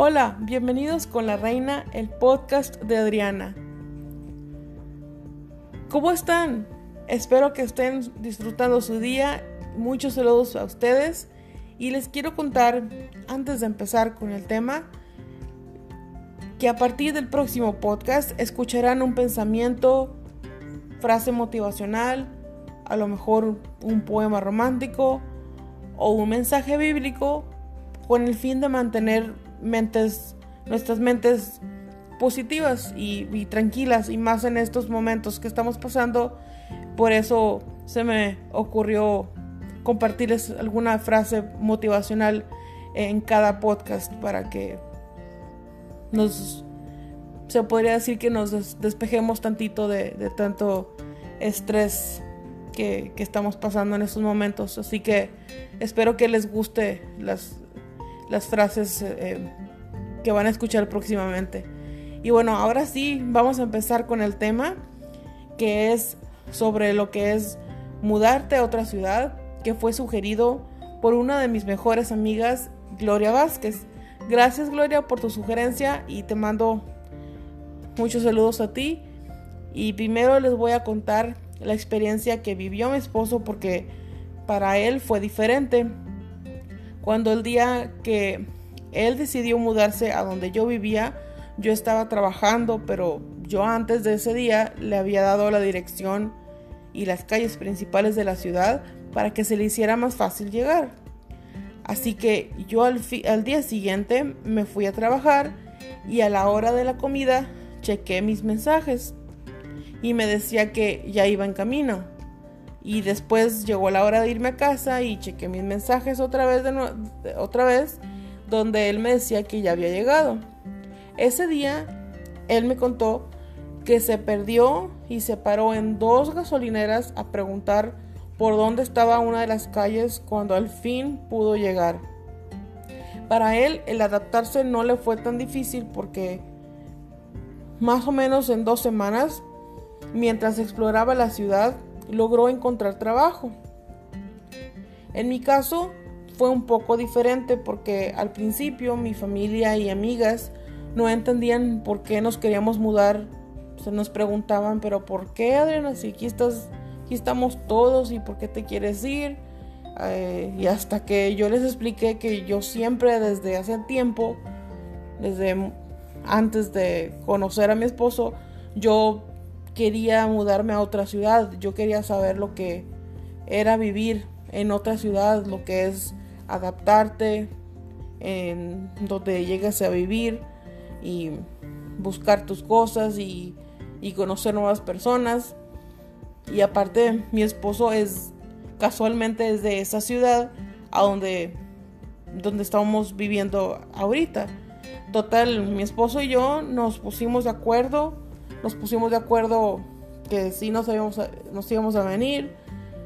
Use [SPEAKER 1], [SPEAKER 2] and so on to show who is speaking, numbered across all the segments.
[SPEAKER 1] Hola, bienvenidos con la reina, el podcast de Adriana. ¿Cómo están? Espero que estén disfrutando su día. Muchos saludos a ustedes. Y les quiero contar, antes de empezar con el tema, que a partir del próximo podcast escucharán un pensamiento, frase motivacional, a lo mejor un poema romántico o un mensaje bíblico con el fin de mantener mentes, nuestras mentes positivas y, tranquilas y más en estos momentos que estamos pasando. Por eso se me ocurrió compartirles alguna frase motivacional en cada podcast para que nos se podría decir que nos despejemos tantito de, tanto estrés que, estamos pasando en estos momentos. Así que espero que les guste las, las frases eh, que van a escuchar próximamente. Y bueno, ahora sí, vamos a empezar con el tema que es sobre lo que es mudarte a otra ciudad, que fue sugerido por una de mis mejores amigas, Gloria Vázquez. Gracias Gloria por tu sugerencia y te mando muchos saludos a ti. Y primero les voy a contar la experiencia que vivió mi esposo porque para él fue diferente. Cuando el día que él decidió mudarse a donde yo vivía, yo estaba trabajando, pero yo antes de ese día le había dado la dirección y las calles principales de la ciudad para que se le hiciera más fácil llegar. Así que yo al, día siguiente me fui a trabajar y a la hora de la comida chequé mis mensajes y me decía que ya iba en camino. Y después llegó la hora de irme a casa y chequé mis mensajes otra vez, otra vez donde él me decía que ya había llegado. Ese día él me contó que se perdió y se paró en dos gasolineras a preguntar por dónde estaba una de las calles cuando al fin pudo llegar. Para él el adaptarse no le fue tan difícil porque más o menos en dos semanas, mientras exploraba la ciudad, logró encontrar trabajo. En mi caso, fue un poco diferente porque al principio mi familia y amigas no entendían por qué nos queríamos mudar. Se nos preguntaban, pero ¿por qué Adriana? Si aquí estás, aquí estamos todos y por qué te quieres ir. Eh, y hasta que yo les expliqué que yo siempre desde hace tiempo, desde antes de conocer a mi esposo, yo quería mudarme a otra ciudad. Yo quería saber lo que era vivir en otra ciudad, lo que es adaptarte en donde llegues a vivir y buscar tus cosas y, conocer nuevas personas. Y aparte, mi esposo es casualmente desde esa ciudad a donde, donde estamos viviendo ahorita. Total, mi esposo y yo nos pusimos de acuerdo, nos pusimos de acuerdo que sí nos íbamos nos íbamos a venir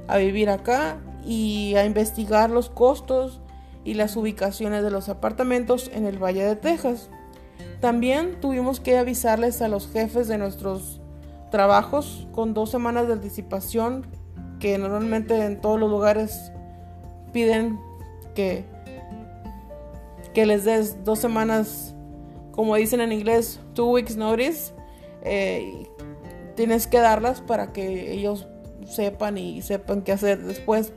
[SPEAKER 1] a vivir acá y a investigar los costos y las ubicaciones de los apartamentos en el Valle de Texas. También tuvimos que avisarles a los jefes de nuestros trabajos con dos semanas de anticipación que normalmente en todos los lugares piden que, que les des dos semanas, como dicen en inglés, two weeks notice. Eh, tienes que darlas para que ellos sepan y sepan qué hacer después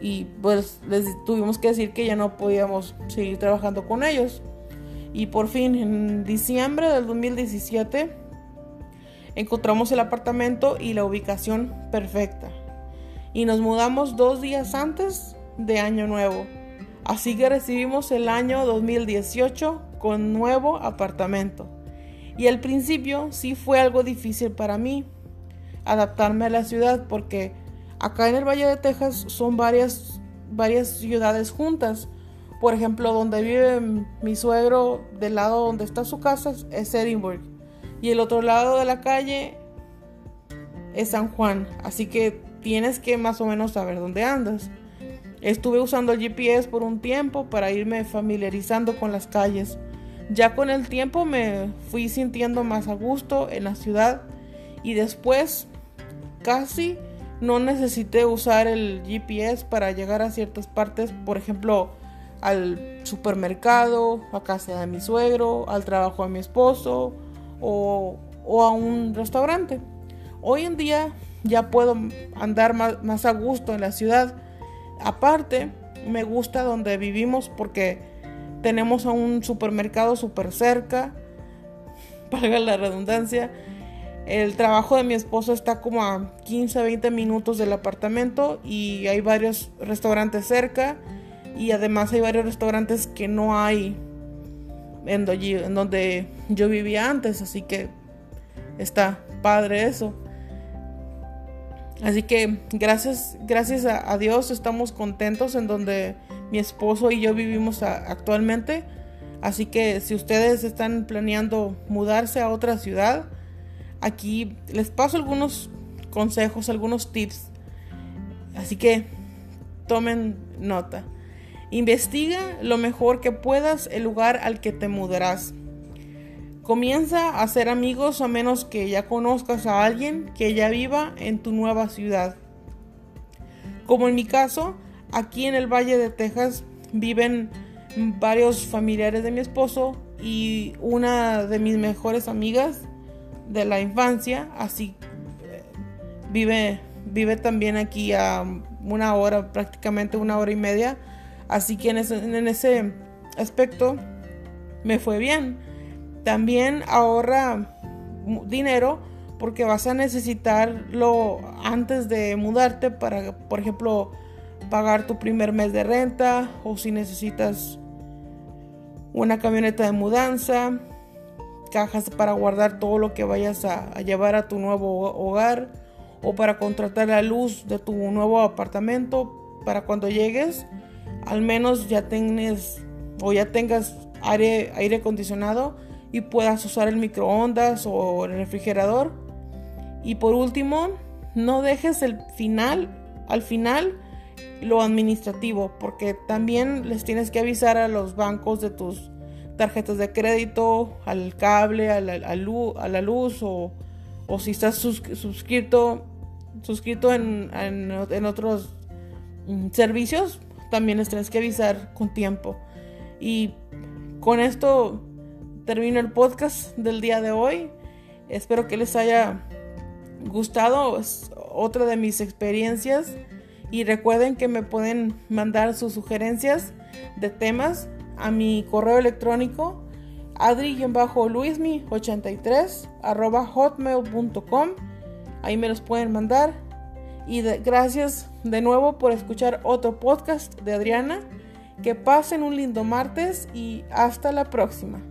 [SPEAKER 1] y pues les tuvimos que decir que ya no podíamos seguir trabajando con ellos. Y por fin, en diciembre del 2017, encontramos el apartamento y la ubicación perfecta. Y nos mudamos dos días antes de Año Nuevo. Así que recibimos el año 2018 con nuevo apartamento. Y al principio sí fue algo difícil para mí adaptarme a la ciudad porque Acá en el Valle de Texas son varias, varias ciudades juntas. Por ejemplo, donde vive mi suegro, del lado donde está su casa, es Edinburgh. Y el otro lado de la calle es San Juan. Así que tienes que más o menos saber dónde andas. Estuve usando el GPS por un tiempo para irme familiarizando con las calles. Ya con el tiempo me fui sintiendo más a gusto en la ciudad y después casi no necesité usar el GPS para llegar a ciertas partes. Por ejemplo, al supermercado, a casa de mi suegro, al trabajo de mi esposo o, a un restaurante. Hoy en día ya puedo andar más, más, a gusto en la ciudad. Aparte, me gusta donde vivimos porque tenemos a un supermercado súper cerca, valga la redundancia. El trabajo de mi esposo está como a 15, 20 minutos del apartamento y hay varios restaurantes cerca y además hay varios restaurantes que no hay en donde yo vivía antes, así que está padre eso. Así que gracias, gracias a, Dios estamos contentos en donde mi esposo y yo vivimos actualmente. Así que si ustedes están planeando mudarse a otra ciudad, aquí les paso algunos consejos, algunos tips. Así que tomen nota. Investiga lo mejor que puedas el lugar al que te mudarás. Comienza a hacer amigos a menos que ya conozcas a alguien que ya viva en tu nueva ciudad. Como en mi caso, aquí en el Valle de Texas viven varios familiares de mi esposo y una de mis mejores amigas de la infancia, así eh, vive vive también aquí a una hora, prácticamente una hora y media Así que en ese, aspecto me fue bien. También ahorra dinero porque vas a necesitarlo antes de mudarte para, por ejemplo, pagar tu primer mes de renta o si necesitas una camioneta de mudanza, cajas para guardar todo lo que vayas a, llevar a tu nuevo hogar o para contratar la luz de tu nuevo apartamento para cuando llegues al menos ya tengas o ya tengas aire, aire acondicionado y puedas usar el microondas o el refrigerador. Y por último, no dejes el final, al final, lo administrativo, porque también les tienes que avisar a los bancos de tus tarjetas de crédito, al cable, a la, luz, luz o, si estás suscrito, suscrito en, en otros mm, servicios, también les tienes que avisar con tiempo. Y con esto termino el podcast del día de hoy. Espero que les haya gustado. Es otra de mis experiencias. Y recuerden que me pueden mandar sus sugerencias de temas a mi correo electrónico adri-luismi83 hotmail.com. Ahí me los pueden mandar. Y gracias de nuevo por escuchar otro podcast de Adriana. Que pasen un lindo martes y hasta la próxima.